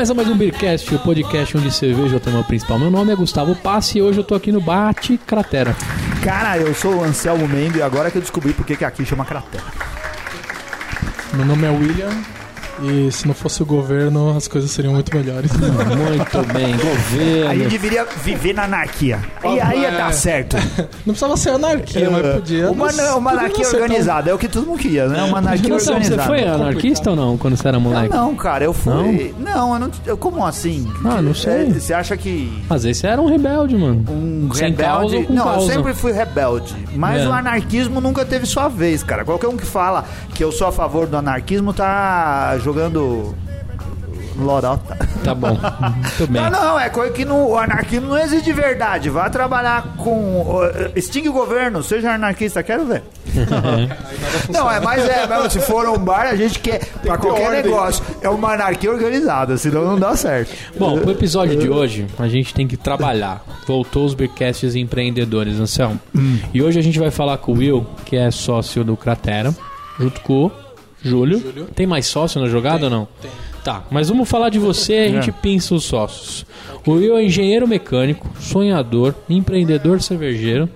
começa mais um Beercast, o podcast onde cerveja é o tema principal. Meu nome é Gustavo Passi e hoje eu tô aqui no Bate Cratera. Cara, eu sou o Anselmo Mendo e agora que eu descobri por que que aqui chama cratera. Meu nome é William e se não fosse o governo as coisas seriam muito melhores. Muito bem, A gente governo. deveria viver na anarquia. E aí ia dar certo. Não precisava ser anarquia, mas podia. Uma, mas uma anarquia não ser tão- organizada, é o que todo mundo queria, né? Uma anarquia Nossa, você organizada. foi anarquista ou não quando você era Não, moleque? não, cara, eu fui. Não, eu não. eu- como assim? Ah, não sei. É, Você acha que Às vezes você era um rebelde, mano. um Sem rebelde. não, causa? eu sempre fui rebelde. Mas É. o anarquismo nunca teve sua vez, cara. Qualquer um que fala que eu sou a favor do anarquismo tá jogando. Lorota. Tá bom. Muito bem. Não, não, é coisa que no, o anarquismo não existe de verdade. Vá trabalhar com. uh, extingue o governo, seja anarquista, quero ver. não, é, mas é, mas se for um bar, a gente quer. Pra qualquer ordem. negócio, é uma anarquia organizada, senão não dá certo. Bom, pro episódio de hoje, a gente tem que trabalhar. Voltou os Beercasts empreendedores, Anselmo. E hoje a gente vai falar com o Will, que é sócio do Cratera, junto com o Júlio. Tem mais sócio na jogada ou não? Tem. Tá, mas vamos falar de você e a gente pinça os sócios. O Will é engenheiro mecânico, sonhador, empreendedor cervejeiro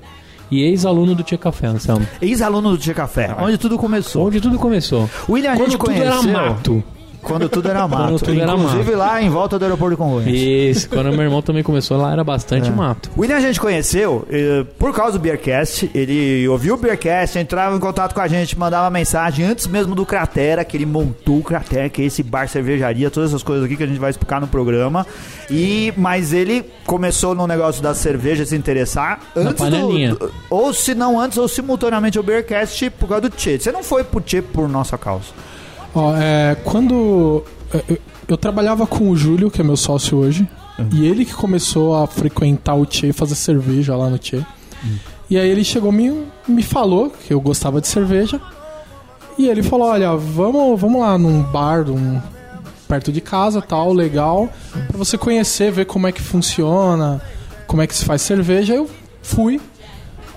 e ex-aluno do Tia Café, Anselmo. Ex-aluno do Tia Café, onde tudo começou. Onde tudo começou. William, a Quando gente tudo conheceu. era mato. Quando tudo era mato. Quando tudo era Inclusive lá em volta do aeroporto de Congonhas. Isso, quando meu irmão também começou lá era bastante mato. William a gente conheceu eh, por causa do Beercast. Ele ouviu o Beercast, entrava em contato com a gente, mandava mensagem antes mesmo do Cratera, que ele montou o Cratera, que é esse bar cervejaria, todas essas coisas aqui que a gente vai explicar no programa. E mas ele começou no negócio da cerveja se interessar antes do- ou se não antes ou simultaneamente ao Beercast por causa do Tchê. Você não foi pro Tchê por nossa causa. Ó, é, quando é, eu, eu trabalhava com o Júlio, que é meu sócio hoje, e ele que começou a frequentar o Tchê fazer cerveja lá no Tchê. E aí ele chegou me me falou que eu gostava de cerveja. E ele falou: "Olha, vamos, vamos lá num bar, um, perto de casa, tal, legal, pra você conhecer, ver como é que funciona, como é que se faz cerveja". Eu fui,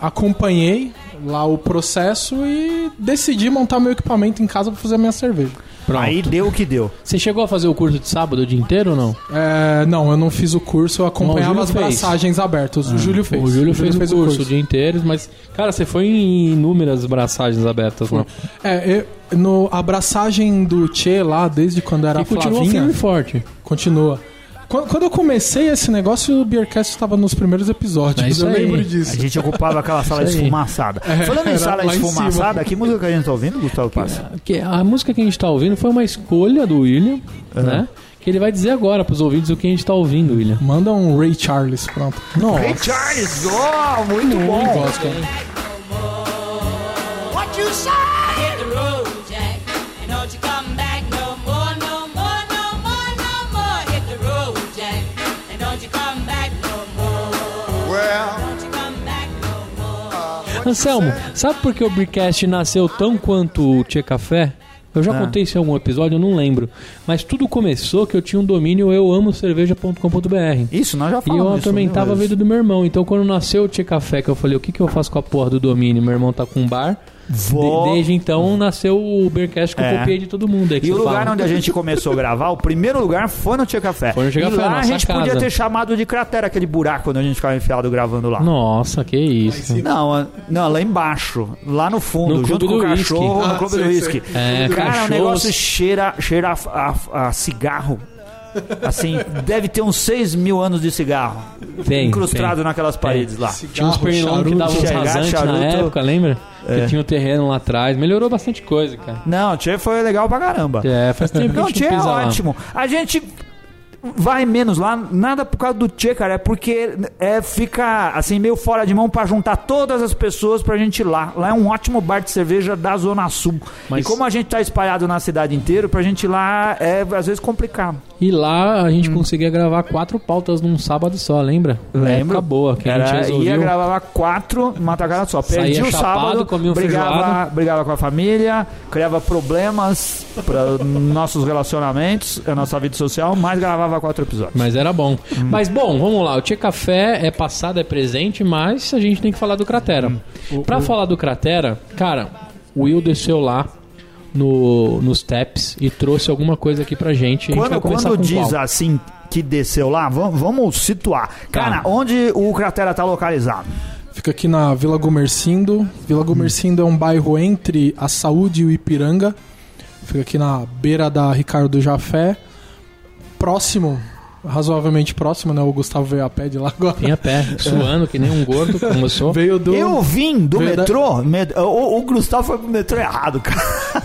acompanhei lá o processo e decidi montar meu equipamento em casa pra fazer a minha cerveja. Pronto. Aí deu o que deu. Você chegou a fazer o curso de sábado o dia inteiro ou não? É, não, eu não fiz o curso, eu acompanhava Não, as fez. braçagens abertas. O Júlio fez. O Júlio fez, o, curso, o dia inteiro, mas, cara, você foi em inúmeras braçagens abertas lá. É, eu- no, a abraçagem do Che lá, desde quando era E continua Flavinha, firme e forte. continua. Quando, quando eu comecei esse negócio, o Beercast estava nos primeiros episódios. É isso eu aí. lembro A disso. gente ocupava aquela sala esfumaçada. É, Falando em sala esfumaçada, que música que a gente tá ouvindo, Gustavo Passa? Que a música que a gente tá ouvindo foi uma escolha do William, né? Que ele vai dizer agora pros ouvintes o que a gente tá ouvindo, William. Manda um Ray Charles, pronto. Nossa. Ray Charles, oh, muito bom. Gosto. What you say? Anselmo, sabe por que o Beercast nasceu tão quanto o Tia Café? Eu já Ah. contei isso em algum episódio, eu não lembro. Mas tudo começou que eu tinha um domínio euamocerveja.com.br. isso, nós já E falamos eu isso atormentava a vida do meu irmão. Então, quando nasceu o Tia Café, que eu falei, o que, que eu faço com a porra do domínio? Meu irmão tá com um bar. Vou- De- desde então, nasceu o Beercast que É. eu copiei de todo mundo. que E o lugar fala. onde a gente começou a gravar, o primeiro lugar foi no Tia Café. Foi no Tia e Café, lá a gente podia casa. ter chamado de cratera aquele buraco onde a gente ficava enfiado gravando lá. Nossa, que isso. Não, não, lá embaixo, lá no fundo, No junto com o do cachorro, Whisky. no Ah, clube sei, do whisky. É, Cara, o negócio cheira, cheira a, a- a cigarro. Assim, deve ter uns 6 mil anos de cigarro Tem, incrustado naquelas paredes lá. Tinha uns pernilongos que davam uns charuto, rasantes na charuto. época, lembra? É. Que tinha um terreno lá atrás. Melhorou bastante coisa, cara. Não, o Tchê foi legal pra caramba. É, faz tempo que a Não, gente Tchê não é pisa lá. ótimo. A gente vai menos lá, nada por causa do Tchê, cara, é porque é, fica assim meio fora de mão pra juntar todas as pessoas pra gente ir lá. Lá é um ótimo bar de cerveja da Zona Sul. Mas- E como a gente tá espalhado na cidade inteira, pra gente ir lá é às vezes complicado. E lá a Hum. gente conseguia gravar quatro pautas num sábado só, lembra? Época boa, que a gente Era, resolveu. ia gravava quatro numa tacada só. Perdi Saía o chapado, sábado, comia um brigava, brigava com a família, criava problemas para nossos relacionamentos, a nossa vida social, mas gravava quatro episódios. Mas era bom. Hum. Mas bom, vamos lá. O Tia Café é passado, é presente, mas a gente tem que falar do Cratera. Hum. Pra falar do Cratera, cara, o Will desceu lá no, nos taps e trouxe alguma coisa aqui pra gente. A gente vai Quando, quando diz qual? assim que desceu lá, vamos, vamos situar. Cara, Tá. onde o cratera tá localizado? Fica aqui na Vila Gomercindo. Vila Gomercindo é um bairro entre a Saúde e o Ipiranga. Fica aqui na beira da Ricardo Jafé. Próximo, razoavelmente próximo, né? O Gustavo veio a pé de lá agora. Vim a pé, suando que nem um gordo, como eu sou. Veio do. Eu vim do Verdade. metrô. met- O, o Gustavo foi pro metrô errado, cara.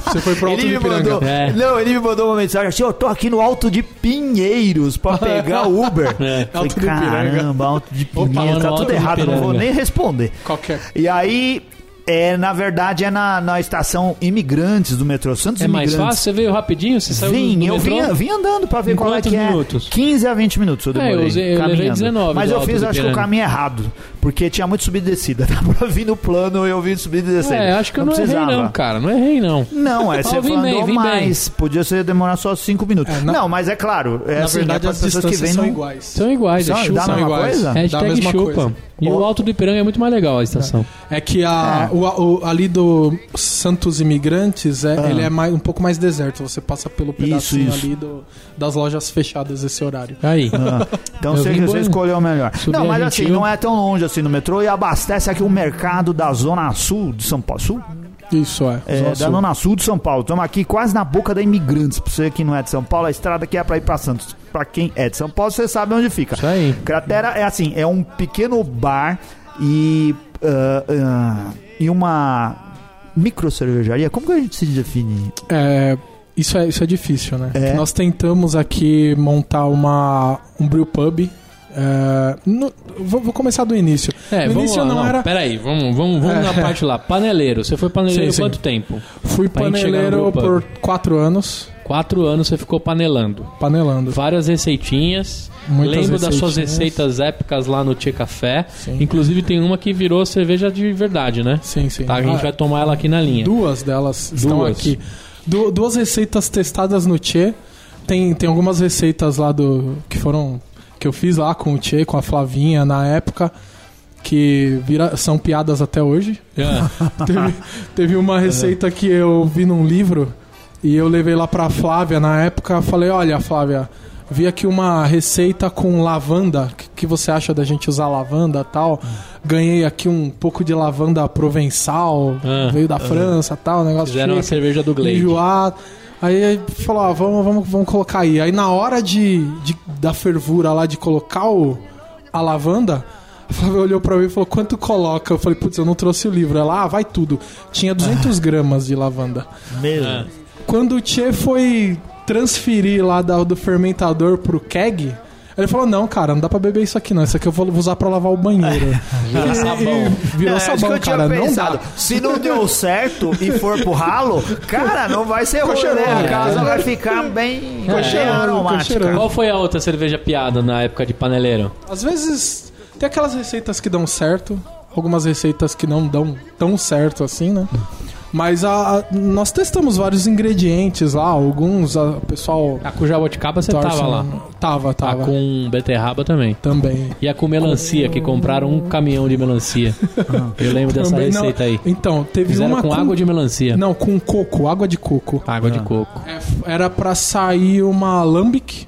Você foi pro Alto Ele do me Ipiranga. mandou, É. Não, ele me mandou uma mensagem assim: Eu tô aqui no Alto de Pinheiros pra pegar o Uber. É. Falei, Alto Ipiranga. Caramba, Alto de Opa, Pinheiros, mano, tá Alto tudo do errado, não vou nem responder. Qualquer. E aí, é, na verdade, é na, na estação Imigrantes do metrô Santos É mais Imigrantes. fácil? Você veio rapidinho? Você saiu Vim, do eu metrô? vim, vim andando pra ver Em qual é que é. minutos? 15 a 20 minutos eu É, eu demorei. usei- eu levei caminhando. 19 Mas eu fiz, acho que o caminho errado. Porque tinha muito subida e descida. Dá pra vir no plano eu vim subida e descida. É, acho que eu não errei precisava. não, cara. Não errei não. Não, é você vim andou bem, vim mais. Podia ser demorar só 5 minutos. É, na- Não, mas é claro. É Na assim, verdade, é as pessoas que vêm são no... iguais. São iguais, São- é dá chupa. a mesma iguais. coisa? É. Dá a Hashtag mesma chupa. coisa. E o. Alto do Ipiranga é muito mais legal a estação. É que a, É. O, o- ali do Santos Imigrantes, é, Ah. ele é mais, um pouco mais deserto. Você passa pelo pedacinho isso. ali do- das lojas fechadas esse horário. Aí. Ah, então você, escolheu o melhor. Não, mas assim, não é tão longe assim no metrô e abastece aqui o mercado da Zona Sul de São Paulo. Sul? Isso é. É, da. Zona Sul de São Paulo. Estamos aqui quase na boca da Imigrantes. Pra você que não é de São Paulo, a estrada aqui é pra ir pra Santos. Pra quem é de São Paulo, você sabe onde fica. Isso aí. Cratera é assim, é um pequeno bar e, ah, ah, e uma micro cervejaria. Como que a gente se define? É, isso, é, isso é difícil, né? É. Nós tentamos aqui montar uma, um brew pub. É, no- vou, vou começar do início. É, no vamos início lá, não, não, era. Peraí, vamos, vamos, vamos É. na parte lá. Paneleiro. Você foi paneleiro Sim, sim. quanto tempo? Fui pra paneleiro por quatro anos. Quatro anos você ficou panelando. Panelando. Várias receitinhas. Muitas Lembro das suas receitinhas. receitas épicas lá no Tia Café. Sim. Inclusive tem uma que virou cerveja de verdade, né? Sim, sim. Tá, a gente Ah, vai tomar ela aqui na linha. Duas delas estão Duas. aqui. Du- duas receitas testadas no Tchê. Tem, tem algumas receitas lá do. que foram. Que eu fiz lá com o Tchê, com a Flavinha na época. Que vira, são piadas até hoje. É. teve, teve uma receita que eu vi num livro e eu levei lá pra Flávia na época. Falei: Olha, Flávia, vi aqui uma receita com lavanda. O que, que você acha da gente usar lavanda e tal? Ganhei aqui um pouco de lavanda provençal, Ah. veio da França e tal, negócio Fizeram uma cerveja do Glade. enjoado. Aí falou: ó, vamos, vamos, vamos colocar aí. Aí na hora de, de- da fervura lá de colocar o, a lavanda. A Flávia olhou pra mim e falou: quanto coloca? Eu falei: putz, eu não trouxe o livro. Ela, ah, vai tudo. Tinha 200 gramas de lavanda. É. Quando o Tchê foi transferir lá do fermentador pro keg, ele falou: não, cara, não dá pra beber isso aqui não. Isso aqui eu vou usar pra lavar o banheiro. Virou sabão. Virou É, sabão, cara. Não dá. Se não deu certo e for pro ralo, cara, não vai ser ruim, né? A casa vai ficar bem, aromática. cheirando. Qual foi a outra cerveja piada na época de paneleiro? Às vezes tem aquelas receitas que dão certo, algumas receitas que não dão tão certo assim, né? Mas a, a- nós testamos vários ingredientes lá, alguns a, o pessoal A com jabuticaba você torce tava lá. no- Tava, A tava. com beterraba também. Também. E a com melancia, que compraram um caminhão de melancia. Eu lembro dessa Também, não. receita aí. Então, teve Fizeram uma com água de melancia. Não, com coco, água de coco. Água de coco. É, era pra sair uma lambic,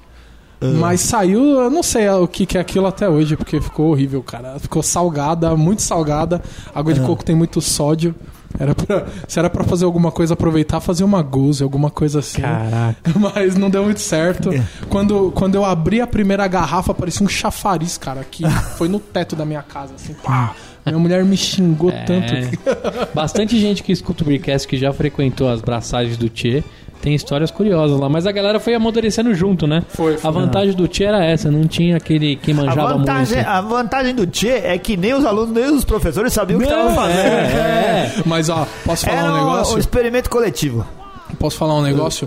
Ah. mas saiu, eu não sei o que, que é aquilo até hoje, porque ficou horrível, cara. Ficou salgada, muito salgada. Água Ah. de coco tem muito sódio. Era pra, se era pra fazer alguma coisa, aproveitar, fazer uma goose, alguma coisa assim. Caraca. Mas não deu muito certo. É. Quando, quando eu abri a primeira garrafa, parecia um chafariz, cara, que foi no teto da minha casa, assim. Pá! Minha mulher me xingou tanto. É. Bastante gente que escuta o Beercast que já frequentou as braçagens do Tchê tem histórias curiosas lá, mas a galera foi amadurecendo junto, né? Foi, foi. A vantagem do Tchê era essa, não tinha aquele que A manjava vantagem, muito. a vantagem do Tchê é que nem os alunos, nem os professores sabiam o que estavam fazendo. é, é. Mas ó, posso falar Era um negócio? um experimento coletivo. Posso falar um negócio?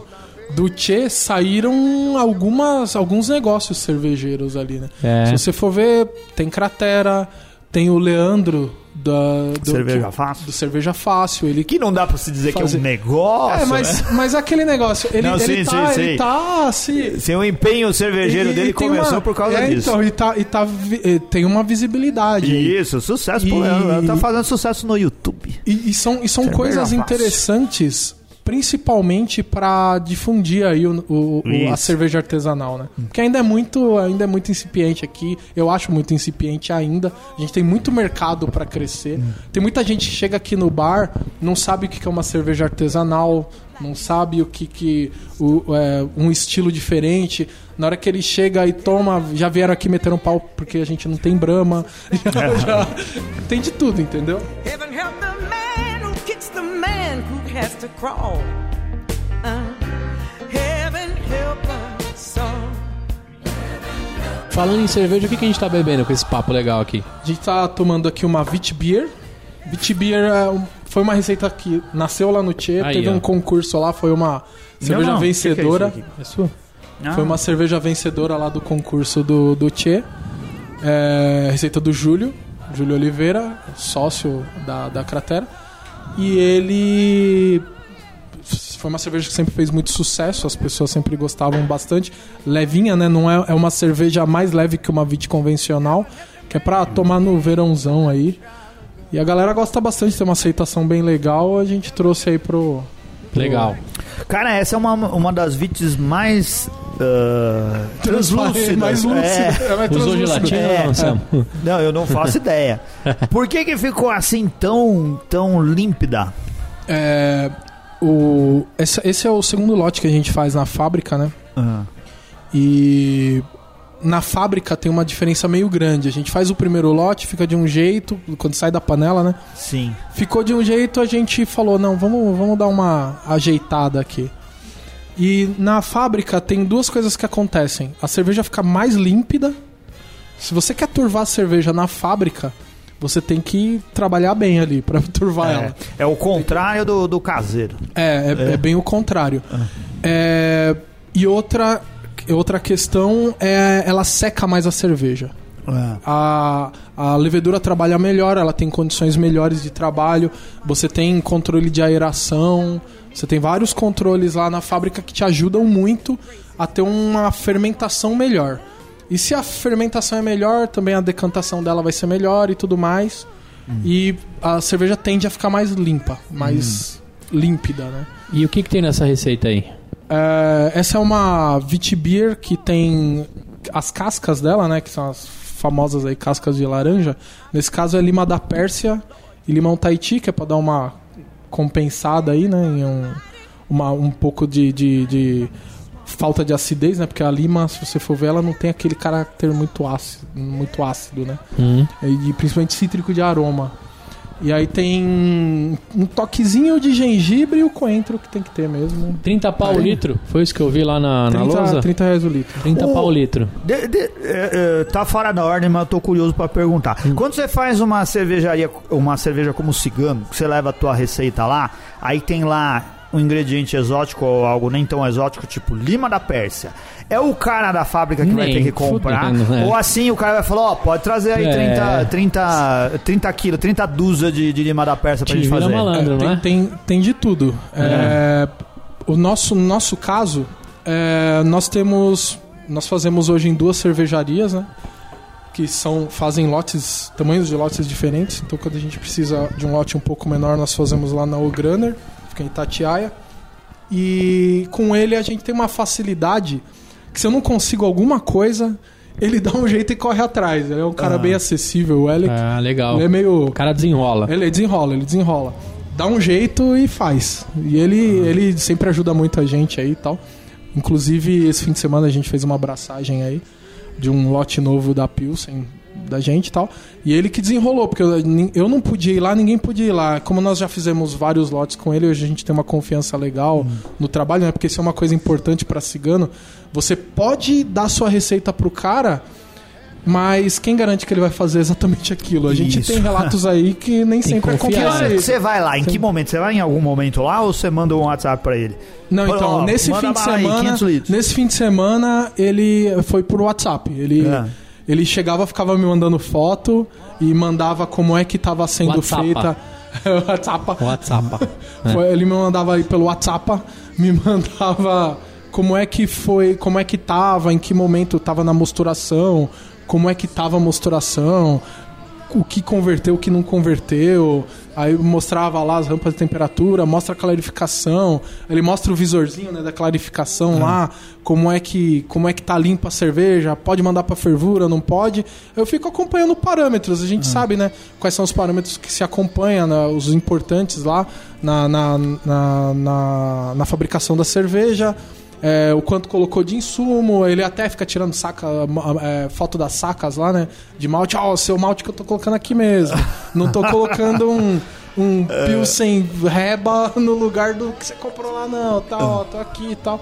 Do Tchê saíram algumas, alguns negócios cervejeiros ali, né? É. Se você for ver, tem Cratera, tem o Leandro da, do, Cerveja que- Fácil. do Cerveja Fácil. Ele Que não dá pra se dizer que é Fazer- um negócio. É, mas, né? mas aquele negócio, ele, Não, ele sim, tá, sim, ele sim. tá se. Seu empenho cervejeiro e- dele e começou uma- por causa é, disso. Então, e, tá, e tá tem uma visibilidade. Isso, sucesso. E- Pô, ela, ela tá fazendo sucesso no YouTube. E, e são, e são Cerveja coisas fácil. interessantes, principalmente para difundir aí o, o- o- a cerveja artesanal, né? Porque ainda é muito, ainda é muito incipiente aqui. Eu acho muito incipiente ainda. A gente tem muito mercado para crescer. Tem muita gente que chega aqui no bar, não sabe o que que é uma cerveja artesanal, não sabe o que que o, é, um estilo diferente. Na hora que ele chega e toma, já vieram aqui meter um pau porque a gente não tem brama. Já- já- tem de tudo, entendeu? Heaven help the kicks the man who has to crawl. Uh, heaven help us all. Falando em cerveja, o que, que a gente tá bebendo com esse papo legal aqui? A gente tá tomando aqui uma Witbier. Witbier é um- foi uma receita que nasceu lá no Tchê, Aí, teve ó. um concurso lá, foi uma cerveja não. vencedora. Que que é É sua? Ah, Foi uma cerveja vencedora lá do concurso do, do Tchê. É, receita do Júlio, Júlio Oliveira, sócio da, da Cratera. E ele. Foi uma cerveja que sempre fez muito sucesso, as pessoas sempre gostavam bastante. Levinha, né? Não é, é uma cerveja mais leve que uma Vit convencional, que é pra tomar no verãozão aí. E a galera gosta bastante, tem uma aceitação bem legal. A gente trouxe aí pro. Legal. Cara, essa é uma, uma das vites mais ah, translúcidas. Mais lúcido. É. É, mais Usou gelatina, É. não? Não, eu não faço ideia. Por que que ficou assim tão, tão límpida? É, o, esse, esse é o segundo lote que a gente faz na fábrica, né? Ah, E na fábrica tem uma diferença meio grande. A gente faz o primeiro lote, fica de um jeito, quando sai da panela, né? sim. Ficou de um jeito, a gente falou, não, vamos, vamos dar uma ajeitada aqui. E na fábrica tem duas coisas que acontecem. A cerveja fica mais límpida. Se você quer turvar a cerveja na fábrica, você tem que trabalhar bem ali pra turvar ela. É, é o contrário do, do caseiro. É, é, é bem o contrário. É, e outra, outra questão é ela seca mais a cerveja. A, a levedura trabalha melhor, ela tem condições melhores de trabalho, você tem controle de aeração, você tem vários controles lá na fábrica que te ajudam muito a ter uma fermentação melhor. E se a fermentação é melhor, também a decantação dela vai ser melhor e tudo mais. E a cerveja tende a ficar mais limpa, mais límpida, né? E o que, que tem nessa receita aí? É, essa é uma Vitibir que tem as cascas dela, né? Que são as famosas aí cascas de laranja. Nesse caso é lima da Pérsia e limão Tahiti, que é pra dar uma compensada aí, né? Em um, uma, um pouco de, de, de falta de acidez, né? Porque a lima, se você for ver, ela não tem aquele caráter muito ácido, muito ácido né? Hum. E principalmente cítrico de aroma. E aí tem um toquezinho de gengibre e o coentro que tem que ter mesmo. 30 pau o litro? Foi isso que eu vi lá na, na 30, lousa? 30 reais o litro. 30 O- pau o litro. De- de- é, é, tá fora da ordem, mas eu tô curioso pra perguntar. Quando você faz uma cervejaria, uma cerveja como cigano, que você leva a tua receita lá, aí tem lá um ingrediente exótico ou algo nem tão exótico, tipo lima da Pérsia. É o cara da fábrica que vai Nem ter que comprar? fudendo, né? Ou assim o cara vai falar, ó, pode trazer aí É. 30, 30, 30 quilos, 30 dúzias de, de lima da Pérsia pra Te gente fazer. malandro. É, não tem, é? tem, tem de tudo. É, o nosso, no nosso caso, é, nós temos. Nós fazemos hoje em duas cervejarias, né? Que são, fazem lotes, tamanhos de lotes diferentes. Então, quando a gente precisa de um lote um pouco menor, nós fazemos lá na O'Grunner, fica em Itatiaia. E com ele a gente tem uma facilidade que se eu não consigo alguma coisa, ele dá um jeito e corre atrás. Ele é um cara Ah. bem acessível. O Alex, Ah, legal. ele é meio. O cara desenrola. Ele desenrola, ele desenrola. Dá um jeito e faz. E ele, ele sempre ajuda muito a gente aí e tal. Inclusive, esse fim de semana a gente fez uma abraçagem aí de um lote novo da Pilsen da gente e tal. E ele que desenrolou, porque eu, eu não podia ir lá, ninguém podia ir lá. Como nós já fizemos vários lotes com ele, hoje a gente tem uma confiança legal no trabalho, né? Porque isso é uma coisa importante para cigano. Você pode dar sua receita pro cara, mas quem garante que ele vai fazer exatamente aquilo? A gente Isso. tem relatos aí que nem Tem sempre é confiar. Que hora confiável. que você vai lá? Em que momento? Você vai em algum momento lá ou você manda um WhatsApp pra ele? Não, Fala, então, ó, nesse fim de aí, semana, 500 litros. nesse fim de semana ele foi por WhatsApp. Ele É. ele chegava, ficava me mandando foto e mandava como é que estava sendo WhatsApp. feita WhatsApp. WhatsApp. É. Ele me mandava aí pelo WhatsApp, me mandava como é que foi, como é que tava, em que momento tava na mosturação, como é que tava a mosturação. O que converteu, o que não converteu. Aí mostrava lá as rampas de temperatura, mostra a clarificação, ele mostra o visorzinho né, da clarificação lá, como é que como é que tá limpa a cerveja, pode mandar para fervura, não pode. Eu fico acompanhando parâmetros, a gente sabe, né, quais são os parâmetros que se acompanham, né, os importantes lá na, na, na, na, na fabricação da cerveja. É, o quanto colocou de insumo, ele até fica tirando saca, é, foto das sacas lá, né? De malte, ó, o seu malte que eu tô colocando aqui mesmo. Não tô colocando um, um Pilsen Reba no lugar do que você comprou lá, não, tá, ó, tô aqui e tal.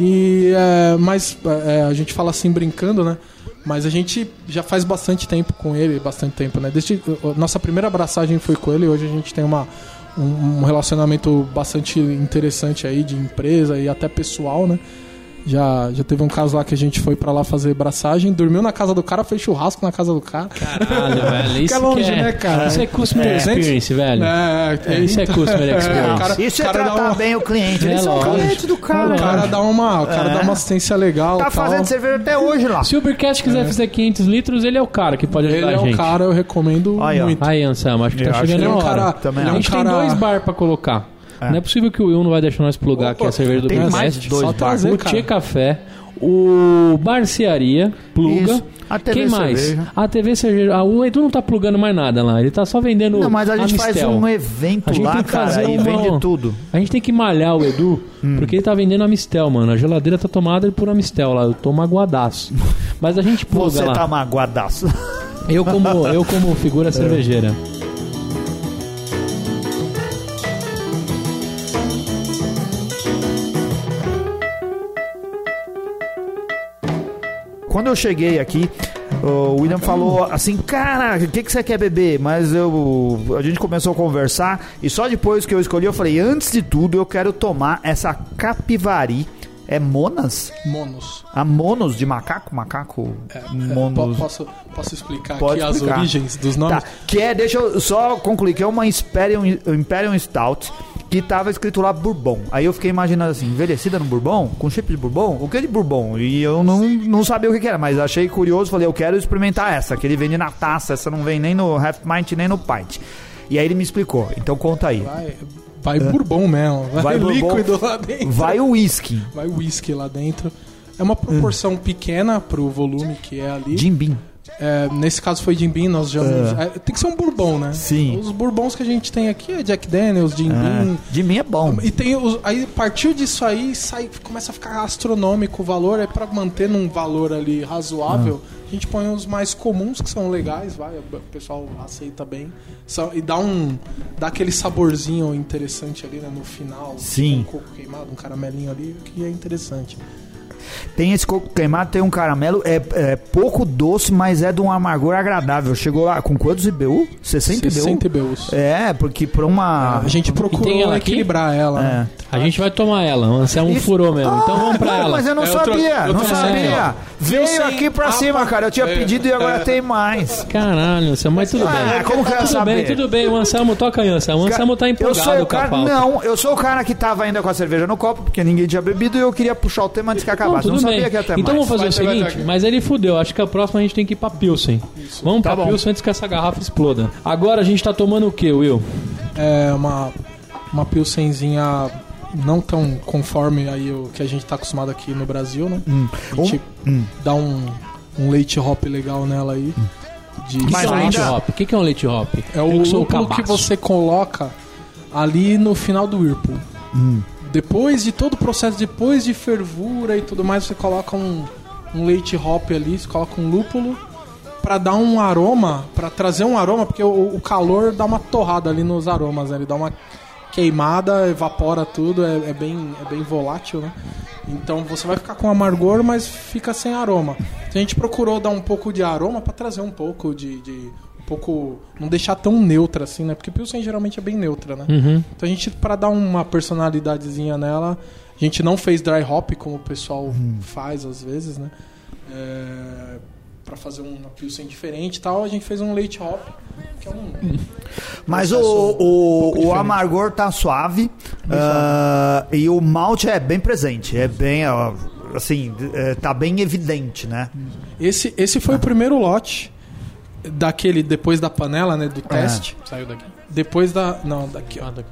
E, é, mas é, a gente fala assim brincando, né? Mas a gente já faz bastante tempo com ele, bastante tempo, né? Desde, nossa primeira abraçagem foi com ele, hoje a gente tem uma, um, relacionamento bastante interessante aí de empresa e até pessoal, né? Já, já teve um caso lá que a gente foi pra lá fazer braçagem, dormiu na casa do cara, fez churrasco na casa do cara. Caralho, velho. Isso Fica longe, que é, né, cara? Isso é customer É. experience, velho. É, é, Isso é customer É, experience. o cara- Isso é cara dá tratar uma- bem o cliente. É Eles são lógico. clientes do O cara. cara dá uma, o cara É. dá uma assistência legal. Tá tal. fazendo cerveja até hoje lá. Se o Ubercast quiser fazer 500 litros, ele é o cara que pode Ele ajudar é a gente. o cara, eu recomendo muito. Aí, Anselmo, acho que Eu tá acho chegando que a ele é um hora. cara- Também a gente ele é tem cara- dois bar pra colocar. É. Não é possível que o Will não vai deixar nós plugar aqui a cerveja do tem mais Ubercast. dois Só trazer, O. Tchê Café, o Barcearia, pluga. Isso. A TV Quem mais? Cerveja. A TV Cerveja. Ah, o Edu não tá plugando mais nada lá. Ele tá só vendendo Não, mas a gente faz Mistel. um evento A gente lá, tem que cara, fazer e uma- vende tudo. A gente tem que malhar o Edu, Hum. porque ele tá vendendo a Mistel, mano. A geladeira tá tomada por Amistel lá. Eu tô magoadaço. Mas a gente pluga Você lá. tá magoadaço. Eu como, eu como figura cervejeira. Quando eu cheguei aqui, o William falou assim, cara, o que, que você quer beber? Mas eu, a gente começou a conversar e só depois que eu escolhi, eu falei, antes de tudo, eu quero tomar essa capivari. É Monas? Monos. A Monos de macaco? Macaco? É, Monos. po- posso, posso explicar Pode aqui explicar. as origens dos nomes? Tá, que é, deixa eu só concluir, que é uma Imperium, Imperium Stout que tava escrito lá Bourbon. Aí eu fiquei imaginando assim, envelhecida no Bourbon? Com chip de Bourbon? O que é de Bourbon? E eu não, não sabia o que, que era, mas achei curioso, falei, eu quero experimentar essa, que ele vende na taça, essa não vem nem no Half Pint nem no Pint. E aí ele me explicou, então conta aí. Vai, vai bourbon mesmo. Vai, Vai bourbon. líquido lá dentro. Vai o whisky, Vai whisky lá dentro. É uma proporção pequena pro volume que é ali. Jim Beam. É, nesse caso foi Jim Beam, nós já. é, tem que ser um bourbon, né? Sim. Os bourbons que a gente tem aqui é Jack Daniels, Jim É, Beam. Jim Beam é bom. E tem os, aí partiu disso aí, sai, começa a ficar astronômico o valor, é pra manter num valor ali razoável. Ah. A gente põe os mais comuns que são legais, vai, o pessoal aceita bem. São- e dá um dá aquele saborzinho interessante ali, né, no final. Sim. Um coco queimado, um caramelinho ali, que é interessante. Tem esse coco queimado, tem um caramelo, é, é pouco doce, mas é de um amargor agradável. Chegou lá com quantos IBU? 60 IBU? 60 IBUs. É, porque pra uma. A gente tem procurou ela aqui? equilibrar ela. É. né? A gente vai tomar ela. O Anselmo Isso- furou mesmo. então Ah, vamos pra não, ela. Mas eu não É, eu sabia, não sabia. Veio sem aqui pra cima, cara. Eu tinha É, pedido e agora é. tem mais. Caralho, Anselmo, mas tudo Ah, bem. como que tudo saber? bem, tudo bem. O Anselmo toca aí, Anselmo. O Anselmo tá eu empolgado sou o com a cara, pauta. Não, eu sou o cara que tava ainda com a cerveja no copo, porque ninguém tinha bebido e eu queria puxar o tema antes que acabasse. Não, tudo sabia bem. que ia ter então mais. vamos fazer Vai o ter seguinte, mas ele fudeu. Acho que a próxima a gente tem que ir pra Pilsen. Vamos Tá pra bom. Pilsen antes que essa garrafa exploda. Agora a gente tá tomando o que, Will? É uma, uma pilsenzinha não tão conforme aí o que a gente tá acostumado aqui no Brasil, né? A gente Hum. dá um, um leite hop legal nela aí. De O que, Mas que é um leite hop? O que, que é um leite hop? É Eu o que lúpulo você coloca ali no final do Whirlpool. Hum. Depois de todo o processo, depois de fervura e tudo mais, você coloca um, um leite hop ali, você coloca um lúpulo pra dar um aroma, pra trazer um aroma, porque o, o calor dá uma torrada ali nos aromas, né? Ele dá uma queimada, evapora tudo, é, é bem, é bem volátil, né? Então você vai ficar com amargor, mas fica sem aroma. Então a gente procurou dar um pouco de aroma pra trazer um pouco de, de- um pouco não deixar tão neutra assim, né? Porque Pilsen geralmente é bem neutra, né? Uhum. Então a gente pra dar uma personalidadezinha nela, a gente não fez dry hop como o pessoal faz às vezes, né? É, para fazer uma pilsen diferente e tal, a gente fez um leite hop, que é um Mas o, processo um o, o amargor tá suave, ah, e o malte é bem presente, é bem, assim, é, tá bem evidente, né? Esse, esse foi o primeiro lote daquele depois da panela, né, do teste. Saiu daqui. Depois da, não, daqui, ó. Ah, daqui.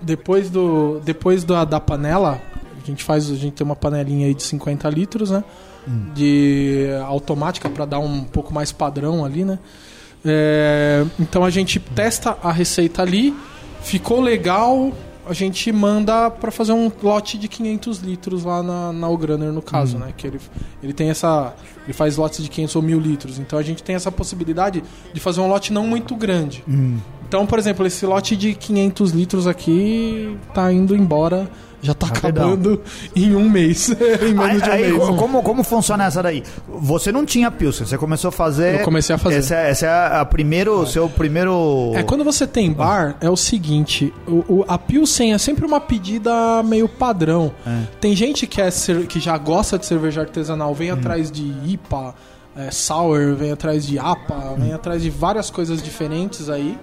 Depois do depois da, da panela, a gente faz, a gente tem uma panelinha aí de 50 litros, né? De automática para dar um pouco mais padrão ali, né? É, então a gente testa a receita ali, ficou legal, a gente manda para fazer um lote de 500 litros lá na, na O'Grunner, no caso, né? Que ele, ele tem essa. Ele faz lotes de 500 ou 1000 litros. Então a gente tem essa possibilidade de fazer um lote não muito grande. Então, por exemplo, esse lote de 500 litros aqui tá indo embora, já tá Rapidão. acabando em um mês. em menos de um Aí, aí, mês. como, como funciona essa daí? Você não tinha Pilsen, você começou a fazer. Eu comecei a fazer. Essa, é- essa é a primeiro, seu primeiro. É, quando você tem bar, é o seguinte: o, o- a Pilsen é sempre uma pedida meio padrão. Tem gente que, é cer- que já gosta de cerveja artesanal, vem atrás de IPA, é, Sour, vem atrás de APA, vem atrás de várias coisas diferentes aí.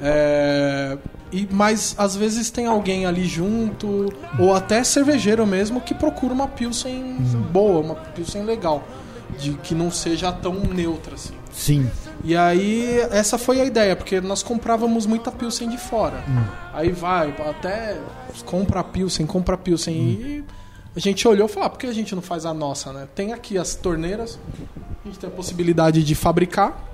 É, e, mas às vezes tem alguém ali junto, ou até cervejeiro mesmo, que procura uma Pilsen boa, uma Pilsen legal, de que não seja tão neutra assim. Sim. E aí, essa foi a ideia, porque nós comprávamos muita Pilsen de fora. Aí vai, até compra Pilsen, compra Pilsen. E a gente olhou e falou, ah, por que a gente não faz a nossa, né? Tem aqui as torneiras, a gente tem a possibilidade de fabricar.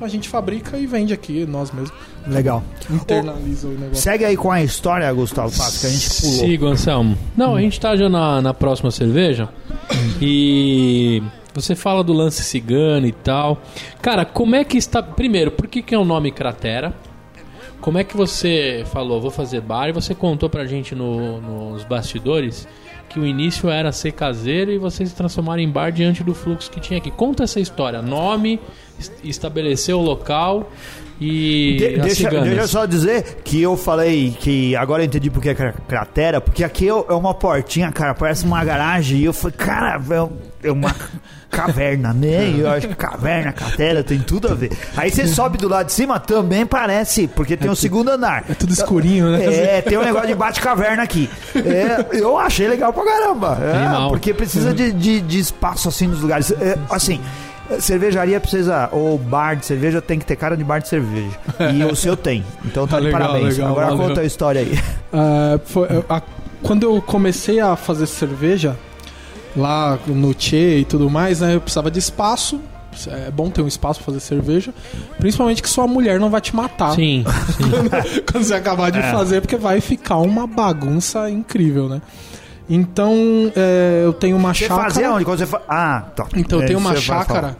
Então a gente fabrica e vende aqui, nós mesmos. Legal. Internaliza o negócio. Segue aí com a história, Gustavo Passo, que a gente pulou. Sigo, Anselmo. Não, a gente tá já na, na próxima cerveja. E você fala do lance cigano e tal. Cara, como é que está. Primeiro, por que, que é o nome Cratera? Como é que você falou, vou fazer bar, e você contou pra gente no- nos bastidores que o início era ser caseiro e vocês se transformaram em bar diante do fluxo que tinha aqui. Conta essa história. Nome, es- estabeleceu o local e De- deixa, deixa eu só dizer que eu falei que agora eu entendi porque é cra- cratera, porque aqui é é uma portinha, cara, parece uma garagem, e eu falei, cara, um- é uma caverna, né? E eu acho que caverna, cratera, tem tudo a ver. Aí você sobe do lado de cima, também parece, porque tem o segundo andar. É tudo escurinho, né? É, tem um negócio de bate-caverna aqui. É, eu achei legal pra caramba. É, porque precisa de, de, de espaço assim nos lugares. É, assim, cervejaria precisa, ou bar de cerveja tem que ter cara de bar de cerveja. E o seu tem. Então tá de legal, parabéns. legal, Agora valeu. conta a história aí. Ah, foi- a- quando eu comecei a fazer cerveja lá no Tchê e tudo mais, né, eu precisava de espaço. É bom ter um espaço pra fazer cerveja, principalmente que sua mulher não vai te matar Sim, sim. quando você acabar de É. fazer, porque vai ficar uma bagunça incrível, né? Então, é, eu tenho uma Você chácara. fazia onde? Quando você fa... Ah, tá. Então, eu É, tenho uma chácara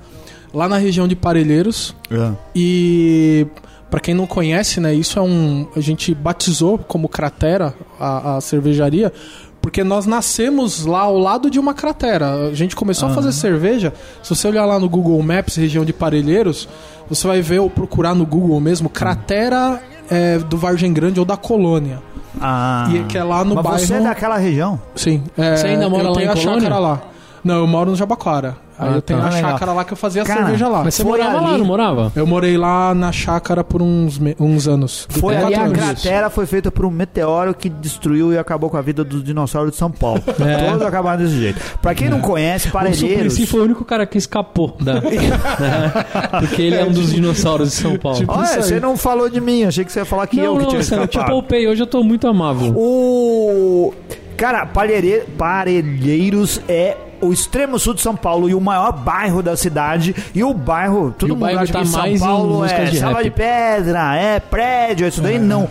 lá na região de Parelheiros. falar. E pra quem não conhece, né, isso é um a gente batizou como cratera a, a cervejaria, porque nós nascemos lá ao lado de uma cratera. A gente começou a fazer cerveja. Se você olhar lá no Google Maps, região de Parelheiros, você vai ver ou procurar no Google mesmo cratera é, do Vargem Grande ou da Colônia. Ah. E que é lá no Mas bairro. você é daquela região? Sim. é, Você ainda mora eu lá tenho em a Colônia? chácara lá. Não, eu moro no Jabaquara. Aí Ah, eu tenho tá. a Legal. chácara lá que eu fazia Cara, cerveja lá. Mas você morava lá, ali- não morava? Eu morei lá na chácara por uns, me- uns anos. Foi É, ali a cratera foi feita por um meteoro que destruiu e acabou com a vida dos dinossauros de São Paulo. É. Todos acabaram desse jeito. Pra quem não conhece, O Parelheiros... Suplicy foi o único cara que escapou da. Porque ele é um dos dinossauros de São Paulo. tipo- Olha, você não falou de mim, achei que você ia falar que eu não, que não, tinha Marcelo, eu te escapado. poupei. Hoje eu tô muito amável. O. Cara, Parelhe- Parelheiros é o extremo sul de São Paulo e o maior bairro da cidade. E o bairro, todo E mundo bairro acha tá que São Paulo é de sala rap. de pedra, é prédio, isso daí não.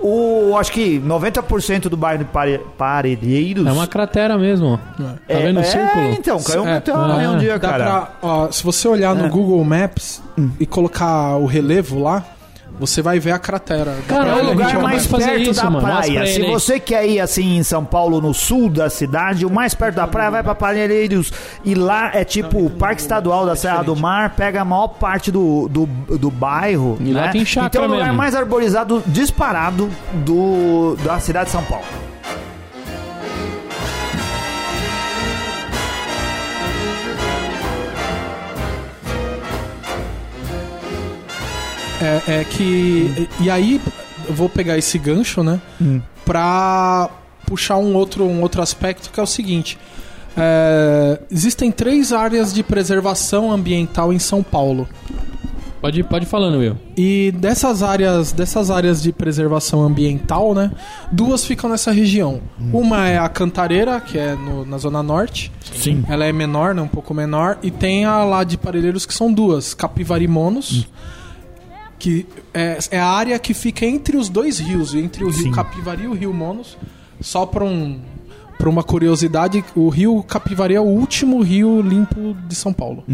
O, acho que 90% do bairro de Pare, Parelheiros. É uma cratera mesmo. ó. Tá é, vendo o é, círculo? então, caiu um É, meteoro aí um é. dia, cara. pra, ó, se você olhar no É. Google Maps e colocar o relevo lá, você vai ver a cratera. Pra- É o lugar vai mais perto isso, da mano. Praia. pra Se você quer ir assim em São Paulo, no sul da cidade, o mais perto da praia, vai pra Parelheiros. E lá é tipo o Parque Estadual da Serra do Mar, pega a maior parte do, do, do bairro. E lá né? tem chácara Então é o lugar mesmo. mais arborizado disparado do, da cidade de São Paulo. É, é que. E aí, eu vou pegar esse gancho, né? Pra puxar um outro, um outro aspecto que é o seguinte. é, existem três áreas de preservação ambiental em São Paulo. Pode, pode ir falando, Will. E dessas áreas, dessas áreas de preservação ambiental, né? Duas ficam nessa região. Uma é a Cantareira, que é no- na zona norte. Sim. Ela é menor, né? Um pouco menor. E tem a lá de Parelheiros, que são duas. Capivari Monos, que é, é a área que fica entre os dois rios, entre o rio Sim. Capivari e o rio Monos. Só para um, pra uma curiosidade, o rio Capivari é o último rio limpo de São Paulo.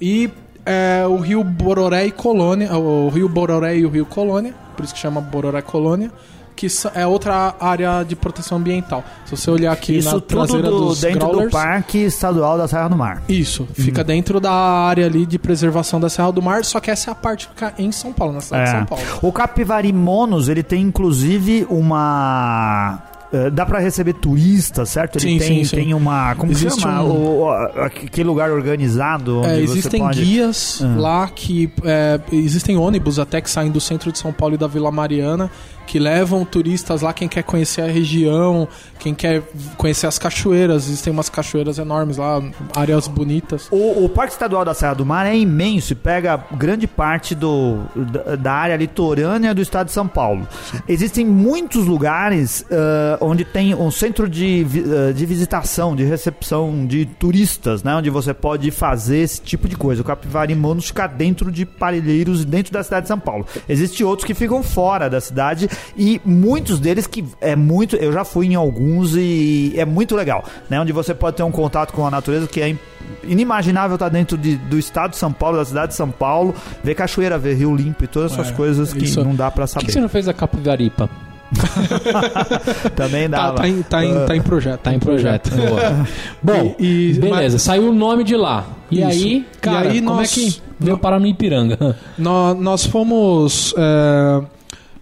E é, o rio Bororé e Colônia, o rio Bororé e o rio Colônia, por isso que chama Bororé Colônia, que é outra área de proteção ambiental. Se você olhar aqui Isso na traseira do- dos dentro growlers, do Parque Estadual da Serra do Mar. isso, fica dentro da área ali de preservação da Serra do Mar, só que essa é a parte que fica em São Paulo, na cidade de É. São Paulo. O Capivari Monos, ele tem inclusive uma. Eh, Dá pra receber turistas, certo? Ele Sim, tem, sim, sim. tem uma. Como Existe chama? um- O, o- aquele lugar organizado onde É, existem pode... guias Ah. lá que. é, existem ônibus até que saem do centro de São Paulo e da Vila Mariana que levam turistas lá, quem quer conhecer a região, quem quer conhecer as cachoeiras. Existem umas cachoeiras enormes lá, áreas bonitas. O, o Parque Estadual da Serra do Mar é imenso e pega grande parte do, da, da área litorânea do estado de São Paulo. Existem muitos lugares ah, onde tem um centro de, ah, de visitação, de recepção de turistas, né? Onde você pode fazer esse tipo de coisa. O Capivari Monos fica dentro de Parelheiros e dentro da cidade de São Paulo. Existem outros que ficam fora da cidade e muitos deles que é muito... Eu já fui em alguns e é muito legal, né? Onde você pode ter um contato com a natureza que é im- inimaginável estar dentro de- do estado de São Paulo, da cidade de São Paulo, ver cachoeira, ver rio limpo e todas essas É, coisas que isso- não dá pra Por que, saber. que você não fez a Capivaripa? Também Tá, dá. tá em, tá, em, tá em projeto. Tá em projeto. Boa. Bom, E- e- beleza, saiu o nome de lá. E Isso. aí, cara, E aí como nós- é que veio parar no Ipiranga? Nó- Nós, fomos. é,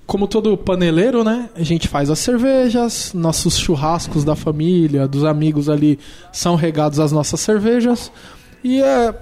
como todo paneleiro, né? A gente faz as cervejas, nossos churrascos da família, dos amigos ali são regados às nossas cervejas. E é,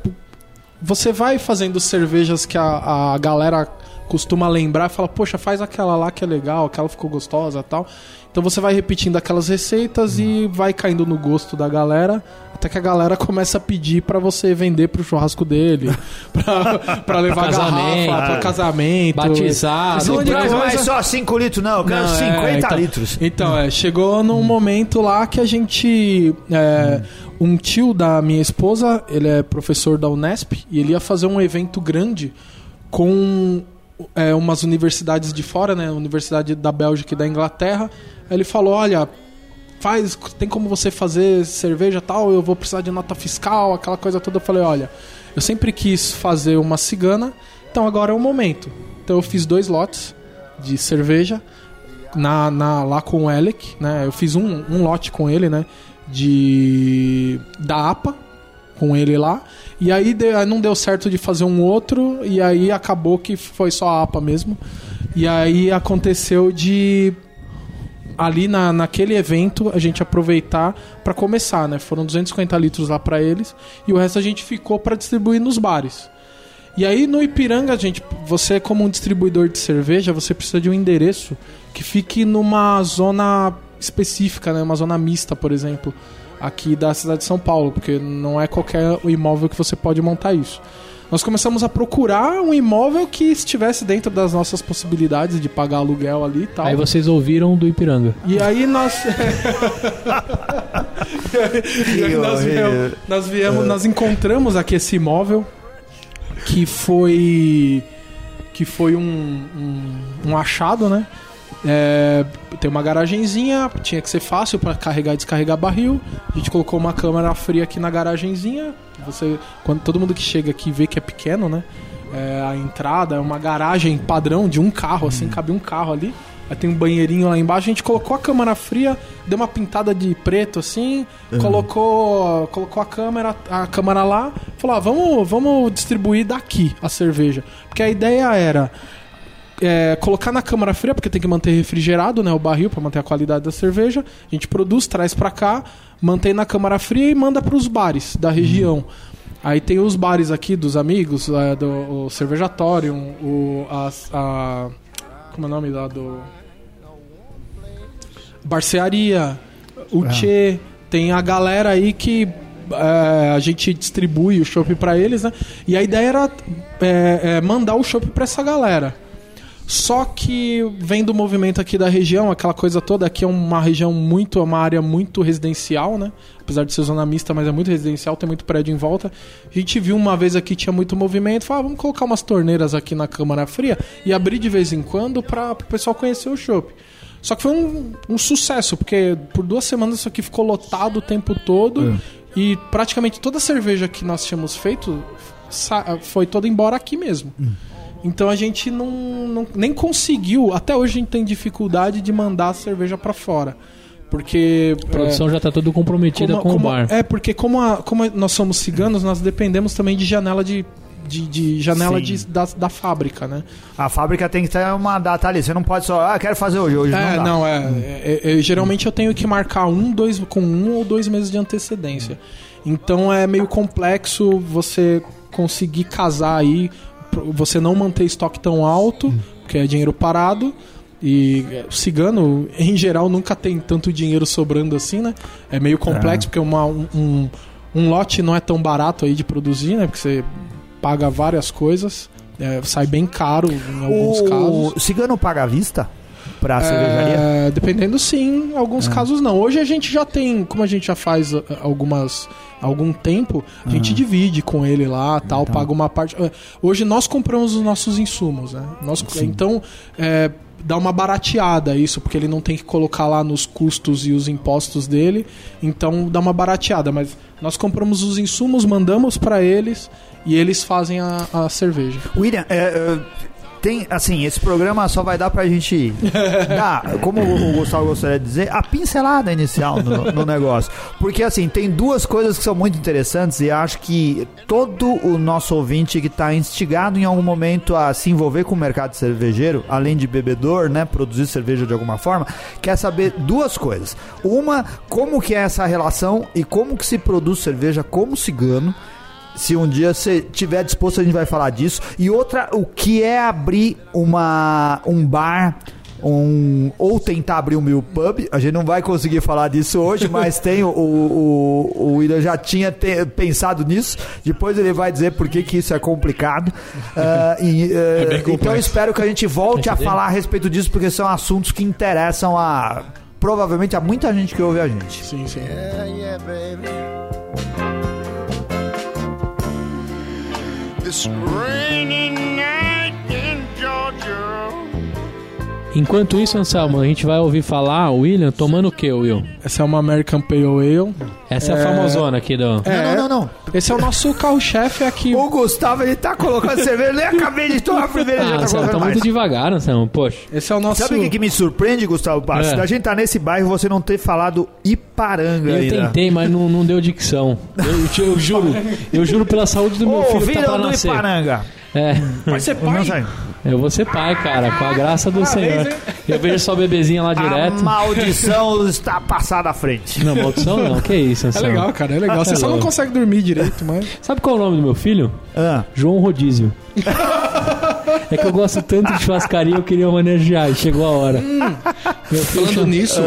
você vai fazendo cervejas que a, a galera costuma lembrar e fala, poxa, faz aquela lá que é legal, aquela ficou gostosa tal. Então você vai repetindo aquelas receitas e vai caindo no gosto da galera, até que a galera começa a pedir pra você vender pro churrasco dele, pra, pra levar Pra casamento, garrafa, pra é. casamento. Batizado, Não traz mais só 5 litros, não. Eu quero Não, é, 50 então- litros. Então, é, chegou num momento lá que a gente. é, um tio da minha esposa, ele é professor da Unesp, e ele ia fazer um evento grande com é, umas universidades de fora, né? Universidade da Bélgica e da Inglaterra. Ele falou: olha. Faz, tem como você fazer cerveja tal? Eu vou precisar de nota fiscal, aquela coisa toda. Eu falei: olha, eu sempre quis fazer uma cigana, então agora é o momento. Então eu fiz dois lotes de cerveja na, na- lá com o Elec, né? Eu fiz um, um lote com ele, né? De da APA com ele lá. E aí, não deu certo de fazer um outro e aí acabou que foi só a APA mesmo. E aí aconteceu de ali na, naquele evento a gente aproveitar para começar, né? Foram 250 litros lá para eles e o resto a gente ficou para distribuir nos bares. E aí no Ipiranga, gente, você como um distribuidor de cerveja, você precisa de um endereço que fique numa zona específica, né? Uma zona mista, por exemplo, aqui da cidade de São Paulo, porque não é qualquer imóvel que você pode montar isso. Nós começamos a procurar um imóvel que estivesse dentro das nossas possibilidades de pagar aluguel ali e tal. Aí vocês ouviram do Ipiranga. E aí nós. e aí nós viemos, nós, viemos nós encontramos aqui esse imóvel que foi. que foi um, um, um achado, né? É, tem uma garagenzinha, tinha que ser fácil para carregar e descarregar barril. A gente colocou uma câmera fria aqui na garagenzinha. Você, quando todo mundo que chega aqui vê que é pequeno, né? É, a entrada é uma garagem padrão de um carro, assim, cabe um carro ali. Aí tem um banheirinho lá embaixo. A gente colocou a câmera fria, deu uma pintada de preto assim, colocou, colocou a câmera, a câmera lá, falou: ah, vamos, vamos distribuir daqui a cerveja. Porque a ideia era é, colocar na câmara fria, porque tem que manter refrigerado né, o barril para manter a qualidade da cerveja. A gente produz, traz para cá, mantém na câmara fria e manda para os bares da região. Aí tem os bares aqui dos amigos, é, do o Cervejatório, o, as- a, Como é o nome lá do. Barcearia, o Tchê. Tem a galera aí que é, a gente distribui o chopp pra eles, né? E a ideia era é, é, mandar o chopp pra essa galera. Só que vem do movimento aqui da região, aquela coisa toda, aqui é uma região muito, é uma área muito residencial, né? Apesar de ser zona mista, mas é muito residencial, tem muito prédio em volta. A gente viu uma vez aqui tinha muito movimento, falou, ah, vamos colocar umas torneiras aqui na Câmara Fria e abrir de vez em quando para o pessoal conhecer o shopping. Só que foi um, um sucesso, porque por duas semanas isso aqui ficou lotado o tempo todo e praticamente toda a cerveja que nós tínhamos feito foi toda embora aqui mesmo. Então a gente não, não- nem conseguiu, até hoje a gente tem dificuldade de mandar a cerveja pra fora. Porque A produção já tá toda comprometida como- com como- o bar. É, porque como, a- como nós somos ciganos, nós dependemos também de janela de. de, de janela Sim. de- da, da fábrica, né? A fábrica tem que ter uma data ali. Você não pode só, ah, quero fazer hoje, hoje É, não não, é, é- é- Geralmente eu tenho que marcar um, dois, com um ou dois meses de antecedência. Então é meio complexo você conseguir casar aí, você não manter estoque tão alto, porque é dinheiro parado. E é, o cigano, em geral, nunca tem tanto dinheiro sobrando assim, né? É meio complexo, porque uma, um, um, lote não é tão barato aí de produzir, né? Porque você paga várias coisas, é, sai bem caro em alguns casos. O cigano paga à vista pra cervejaria? É, dependendo sim, em alguns casos não. Hoje a gente já tem, como a gente já faz uh, algumas algum tempo, a gente divide com ele lá, tal, paga uma parte. Uh, Hoje nós compramos os nossos insumos, né? Nós, então é, dá uma barateada isso, porque ele não tem que colocar lá nos custos e os impostos dele, então dá uma barateada, mas nós compramos os insumos, mandamos para eles e eles fazem a, a cerveja. William, é, é, tem, assim, esse programa só vai dar pra gente dar, como o Gustavo gostaria de dizer, a pincelada inicial no, no negócio. Porque, assim, tem duas coisas que são muito interessantes e acho que todo o nosso ouvinte que está instigado em algum momento a se envolver com o mercado cervejeiro, além de bebedor, né, produzir cerveja de alguma forma, quer saber duas coisas. Uma, como que é essa relação e como que se produz cerveja como cigano, se um dia você tiver disposto, a gente vai falar disso. E outra, o que é abrir uma, um bar. Um, ou tentar abrir um mil pub, a gente não vai conseguir falar disso hoje, mas tem o, o, o William já tinha te- pensado nisso. Depois ele vai dizer por que, que isso é complicado. Ah, e, eh, bem então espero que a gente volte a falar a respeito disso, porque são assuntos que interessam a provavelmente a muita gente que ouve a gente. Sim, sim. Yeah, yeah, baby. This rainy night Enquanto isso, Anselmo, a gente vai ouvir falar o William tomando o que, Will? Essa é uma American Pale Ale. Essa é, a É. famosona aqui do. É, Não, não, não, não. Esse é o nosso carro-chefe aqui. O Gustavo, ele tá colocando cerveja, eu nem acabei de tomar a primeira, já Ah, tá Anselmo, colocando tá mais. muito devagar, Anselmo, poxa. Esse é o nosso. Sabe o que, que me surpreende, Gustavo Passos? É. Da gente tá nesse bairro e você não ter falado Iparanga Eu ainda. tentei, mas não, não deu dicção. Eu, eu juro, eu juro pela saúde do meu Ô, filho que tá pra do nascer. Iparanga. É, Vai ser Não pai? sai. eu vou ser pai, cara, com a graça do Senhor. Eu vejo só bebezinha lá A direto. maldição está passada à frente. Não, maldição não, que isso, É Anselmo. legal, cara, é legal. Você É só não consegue dormir direito, mas. Sabe qual é o nome do meu filho? Ah, João Rodízio. É que eu gosto tanto de churrascaria, eu queria homenagear e chegou a hora. Meu filho Falando chama- nisso,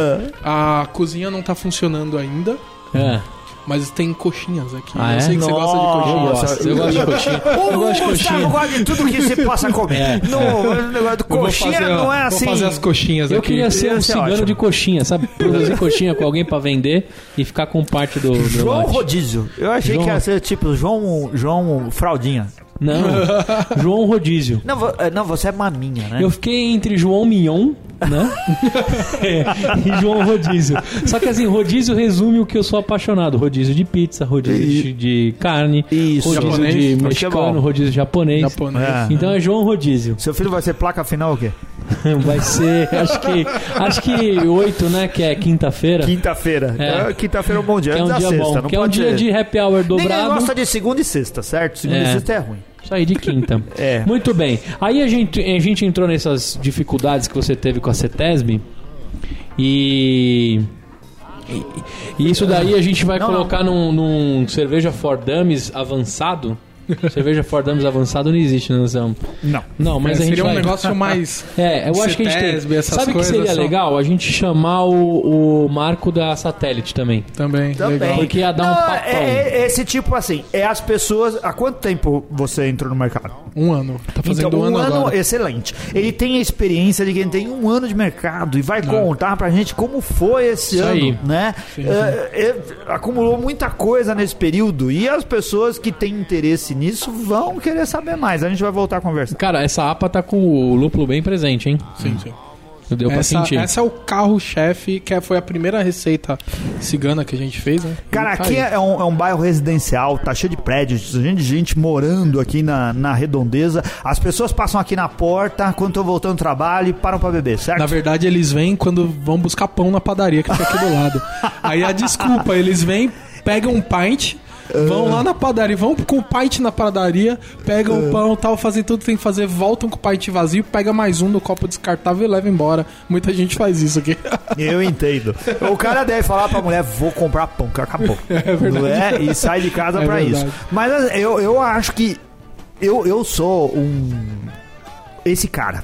a cozinha não tá funcionando ainda, É. mas tem coxinhas aqui. Ah, eu é? sei que você gosta de Eu coxinha. gosto, eu gosto de coxinha. Eu o gosto de Gustavo coxinha. gosta de tudo que você possa comer. É. No, o negócio do Eu vou coxinha fazer, não é vou assim. fazer as coxinhas Eu aqui. queria ser um cigano ótimo. de coxinha, sabe? Produzir coxinha com alguém pra vender e ficar com parte do, do João lote. Rodízio. Eu achei João- que ia ser tipo João, João Fraldinha. Não, João Rodízio. Não, vo- eh, não, você é maminha, né? Eu fiquei entre João Mignon, né? É, e João Rodízio. Só que assim, rodízio resume o que eu sou apaixonado. Rodízio de pizza, rodízio E- de, carne, Isso. rodízio Japonês, de mexicano, rodízio japonês. Japonês. É. Então é João Rodízio. Seu filho vai ser placa final o quê? Vai ser, acho que acho que oito, né? Que é quinta-feira. Quinta-feira. É. É, Quinta-feira é um bom dia. Que é um dia sexta. bom. Não Que é um dia ser- de happy hour Ninguém dobrado. gosta de segunda e sexta, certo? Segunda É. e sexta é ruim. Aí de quinta. É. Muito bem. Aí a gente, a gente entrou nessas dificuldades que você teve com a CETESB e. E, e isso daí a gente vai Não, colocar Num, num cerveja for dummies avançado Cerveja Ford Dummies avançado não existe, né, Anselmo? Não. Não, mas É, a gente seria um vai... negócio mais. É, eu acho que a gente tem. Sabe o que seria são- legal? A gente chamar o, o marco da satélite também. Também. Também. Legal. Porque ia dar um Não, papão. é, é esse tipo assim, é as pessoas. Há quanto tempo você entrou no mercado? Um ano. Tá fazendo então, um ano, agora. excelente. Ele tem a experiência de quem tem um ano de mercado e vai contar pra gente como foi esse Isso ano, aí. né? Sim, É, é, acumulou muita coisa nesse período e as pessoas que têm interesse nisso vão querer saber mais. A gente vai voltar a conversar. Cara, essa APA tá com o lúpulo bem presente, hein? Sim, sim. Deu pra Essa, sentir. essa é o carro-chefe, que foi a primeira receita cigana que a gente fez, né? Cara, tá aqui é um, é um bairro residencial, tá cheio de prédios, gente, gente morando aqui na, na redondeza. As pessoas passam aqui na porta quando estão voltando do trabalho e param pra beber, certo? Na verdade, eles vêm quando vão buscar pão na padaria que fica aqui do lado. Aí a desculpa, eles vêm, pegam um pint, vão lá na padaria, vão com o pint na padaria, pegam o pão tal, fazem tudo que tem que fazer, voltam com o pint vazio, pega mais um no copo descartável e leva embora. Muita gente faz isso aqui. Eu entendo. O cara deve falar pra mulher, vou comprar pão, que acabou. É verdade. E sai de casa É pra verdade. isso. Mas assim, eu, eu acho que eu, eu sou um. Esse cara.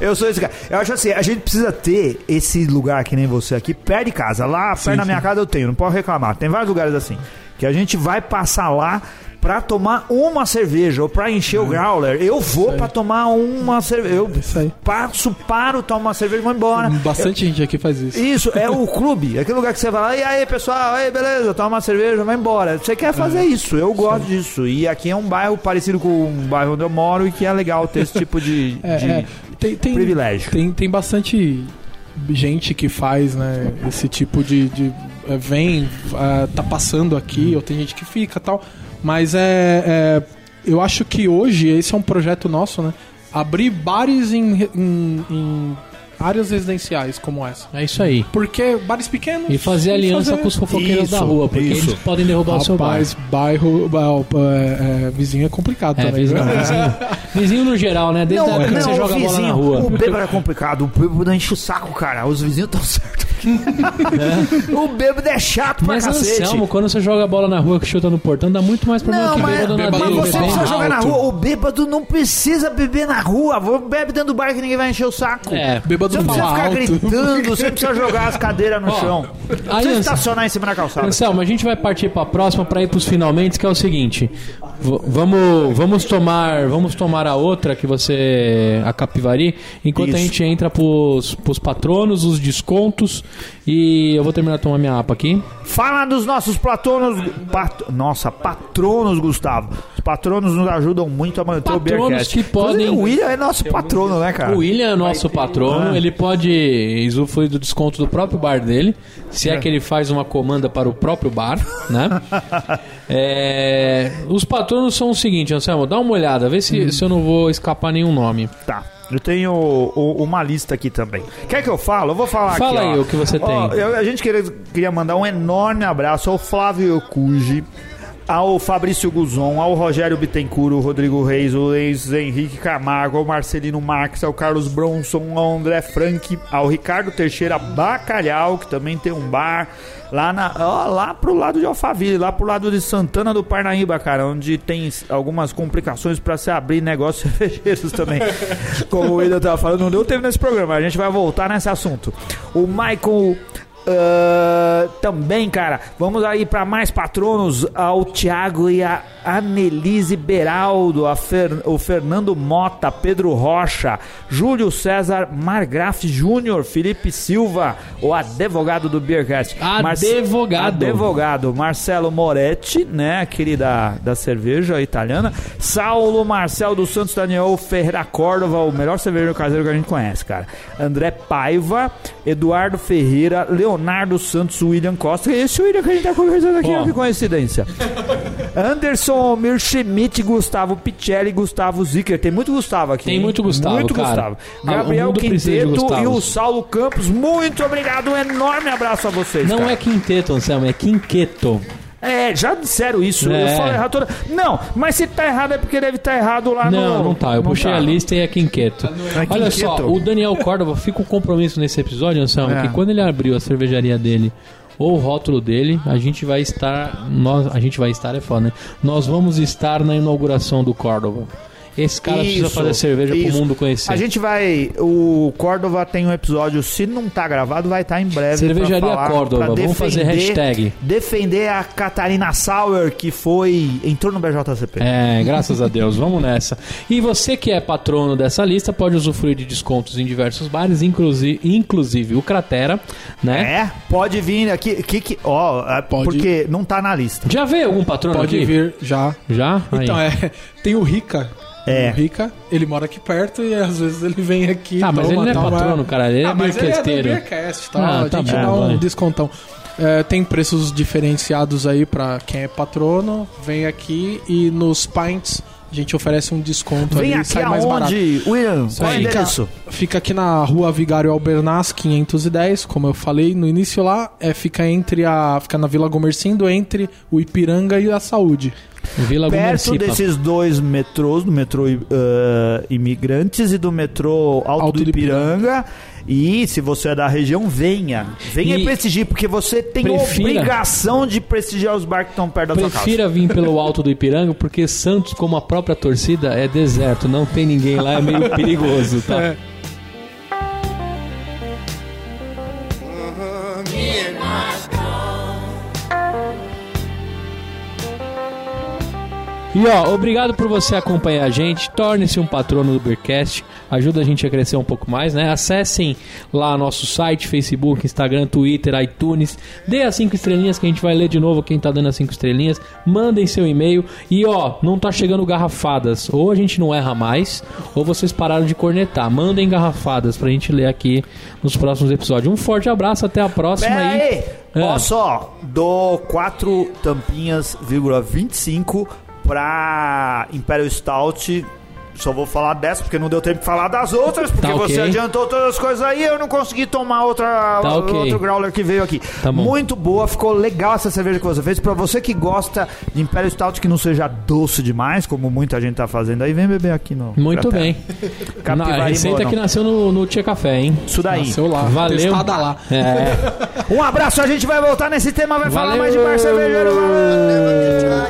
Eu sou esse cara. Eu acho assim, a gente precisa ter esse lugar que nem você aqui, perto de casa. Lá, perto da minha casa eu tenho, não posso reclamar. Tem vários lugares assim. Que a gente vai passar lá pra tomar uma cerveja ou pra encher o growler. Eu vou pra tomar uma cerveja. Eu É passo, paro, tomo uma cerveja e vou embora. Bastante gente aqui faz isso. Isso, é o clube. Aquele lugar que você vai lá, e aí, pessoal, aí, beleza, toma uma cerveja, vai embora. Você quer fazer isso, eu gosto disso. E aqui é um bairro parecido com um bairro onde eu moro e que é legal ter esse tipo de, É, de é. Tem, tem, privilégio. Tem, tem bastante gente que faz, né, esse tipo de. de é, vem, é, tá passando aqui, ou tem gente que fica tal. Mas é, é, Eu acho que hoje esse é um projeto nosso, né? Abrir bares em, em- em áreas residenciais como essa. É isso aí. Porque bares pequenos. E fazer aliança fazer- com os fofoqueiros Isso, da rua, porque isso. eles podem derrubar o seu bar. Rapaz, bairro. é, é, vizinho é complicado É, também. vizinho, vizinho. Vizinho no geral, né? Desde a época que você joga bola na vizinho, rua. O bêbado é complicado, o bêbado enche o saco, cara. Os vizinhos estão certos. o bêbado é chato pra Mas cacete. Anselmo, quando você joga bola na rua que chuta no portão, dá muito mais problema Não, que mas, bêbado na bêbado- mas você bebendo precisa jogar na rua. O bêbado não precisa beber na rua. Bebe dentro do bar que ninguém vai encher o saco. É. Bêbado Você não precisa ficar alto. gritando, você precisa jogar as cadeiras no Ó, chão. aí, Não precisa estacionar em cima da calçada. Anselmo, a gente vai partir pra próxima pra ir pros finalmente, que é o seguinte. V- vamos, vamos tomar, vamos tomar a outra que você a Capivari, enquanto a Isso. gente entra pros, pros patronos, os descontos e eu vou terminar de tomar minha APA aqui. Fala dos nossos patronos. pat- nossa, patronos, Gustavo. Os patronos nos ajudam muito a manter o Patronos Beercast. que podem- Inclusive, O William é nosso patrono, né, cara? O William é nosso patrono, Ah. ele pode usufruir do desconto do próprio bar dele, se é que ele faz uma comanda para o próprio bar, né? É, os patronos são o seguinte, Anselmo, dá uma olhada, vê Hum. se, se eu não vou escapar nenhum nome. Tá. Eu tenho o- uma lista aqui também. Quer que eu falo? Eu vou falar Fala aqui. aí ó. o que você Ó, tem. eu- a gente queria, queria mandar um enorme abraço ao Flávio Cuji, ao Fabrício Guzon, ao Rogério Bittencourt, o Rodrigo Reis, o Luiz Henrique Camargo, ao Marcelino Marques, ao Carlos Bronson, ao André Frank, ao Ricardo Teixeira Bacalhau, que também tem um bar lá, na, ó, lá pro lado de Alphaville, lá pro lado de Santana do Parnaíba, cara, onde tem algumas complicações pra se abrir negócios cervejeiros também. Como o William tava falando, não deu tempo nesse programa, a gente vai voltar nesse assunto. O Michael ah, também, cara, vamos aí para mais patronos ao Thiago e a Anelise Beraldo, a Fer- o Fernando Mota, Pedro Rocha, Júlio César Margraf Júnior, Felipe Silva, o advogado do Beercast. Advogado. Advogado. Marcelo Moretti, né, aquele da, da cerveja italiana. Saulo Marcel dos Santos Daniel Ferreira Córdova, o melhor cervejeiro caseiro que a gente conhece, cara. André Paiva, Eduardo Ferreira, Leonardo Santos, William Costa. Esse William que a gente tá conversando aqui, Ó. que coincidência. Anderson Almir Schmidt, Gustavo Picelli, Gustavo Zicker. Tem muito Gustavo aqui. Tem hein? muito Gustavo, Muito cara. Gustavo. Ah, Gabriel Quinteto e o Saulo Campos. Muito obrigado. Um enorme abraço a vocês. Não cara. é quinteto, Anselmo, é quinqueto. É, já disseram isso. É. Eu falo errado toda. Não, mas se tá errado é porque deve estar errado lá no. Não, não tá. Eu puxei tá. a lista e é quinqueto. É Olha quinqueto. só, o Daniel Córdova fica um compromisso nesse episódio, Anselmo, É. que quando ele abriu a cervejaria dele ou o rótulo dele, a gente vai estar. Nós, a gente vai estar, é foda, né? Nós vamos estar na inauguração do Córdova. Esse cara precisa Isso, fazer cerveja isso. pro mundo conhecer. A gente vai. O Córdova tem um episódio, se não tá gravado, vai estar em breve. Cervejaria pra falar, Córdova, pra vamos fazer defender- hashtag. Defender a Catarina Sauer, que foi. entrou no BJCP. É, graças a Deus, vamos nessa. E você que é patrono dessa lista pode usufruir de descontos em diversos bares, inclusive, inclusive o Cratera, né? É, pode vir aqui. Que, que, ó, é, Pode. porque não tá na lista. Já veio algum patrono Pode aqui? vir já. Já? Aí. Então, é. Tem o Rica. É. O Rica, ele mora aqui perto e às vezes ele vem aqui. Ah, mas ele não é patrono, cara, ele é ah, mas ele é do beercasteiro. Beercast, tá? Ah, a tá gente bom, dá um vai. descontão. É, tem preços diferenciados aí pra quem é patrono. Vem aqui e nos pints a gente oferece um desconto Vem ali, aqui sai mais barato. William? Qual é o aí. endereço? Fica aqui na rua Vigário Albernaz 510, como eu falei no início lá, é, fica entre a. Fica na Vila Gomercindo, entre o Ipiranga e a Saúde. Vila Perto Gumercipa. desses dois metrôs, do metrô eh, Imigrantes e do metrô Alto, Alto do do Ipiranga. E se você é da região, venha. Venha e, prestigie, porque você tem prefira- obrigação de prestigiar os bar que estão perto da sua casa. Prefira vir pelo alto do Ipiranga, porque Santos, como a própria torcida, é deserto, não tem ninguém lá, é meio perigoso, tá? É. E ó, obrigado por você acompanhar a gente. Torne-se um patrono do Beercast. Ajuda a gente a crescer um pouco mais, né? Acessem lá nosso site, Facebook, Instagram, Twitter, iTunes. Dê as cinco estrelinhas que a gente vai ler de novo quem tá dando as cinco estrelinhas. Mandem seu e-mail. E ó, não tá chegando garrafadas. Ou a gente não erra mais, ou vocês pararam de cornetar. Mandem garrafadas pra gente ler aqui nos próximos episódios. Um forte abraço, até a próxima Pera aí. aí! É. Olha só, dou 4 tampinhas, vírgula 25 pra Imperial Stout. Só vou falar dessa porque não deu tempo de falar das outras, porque Tá ok. você adiantou todas as coisas aí eu não consegui tomar outra, Tá ok. outro growler que veio aqui. Tá. Muito boa, ficou legal essa cerveja que você fez. Pra você que gosta de Imperial Stout que não seja doce demais, como muita gente tá fazendo aí, vem beber aqui no. Muito bem. Capivari Na, a receita que nasceu no, no Tia Café, hein? Isso daí. Nasceu lá. Valeu. Testada lá. É. Um abraço, a gente vai voltar nesse tema, vai falar Valeu. mais de bar cervejeiro. Valeu.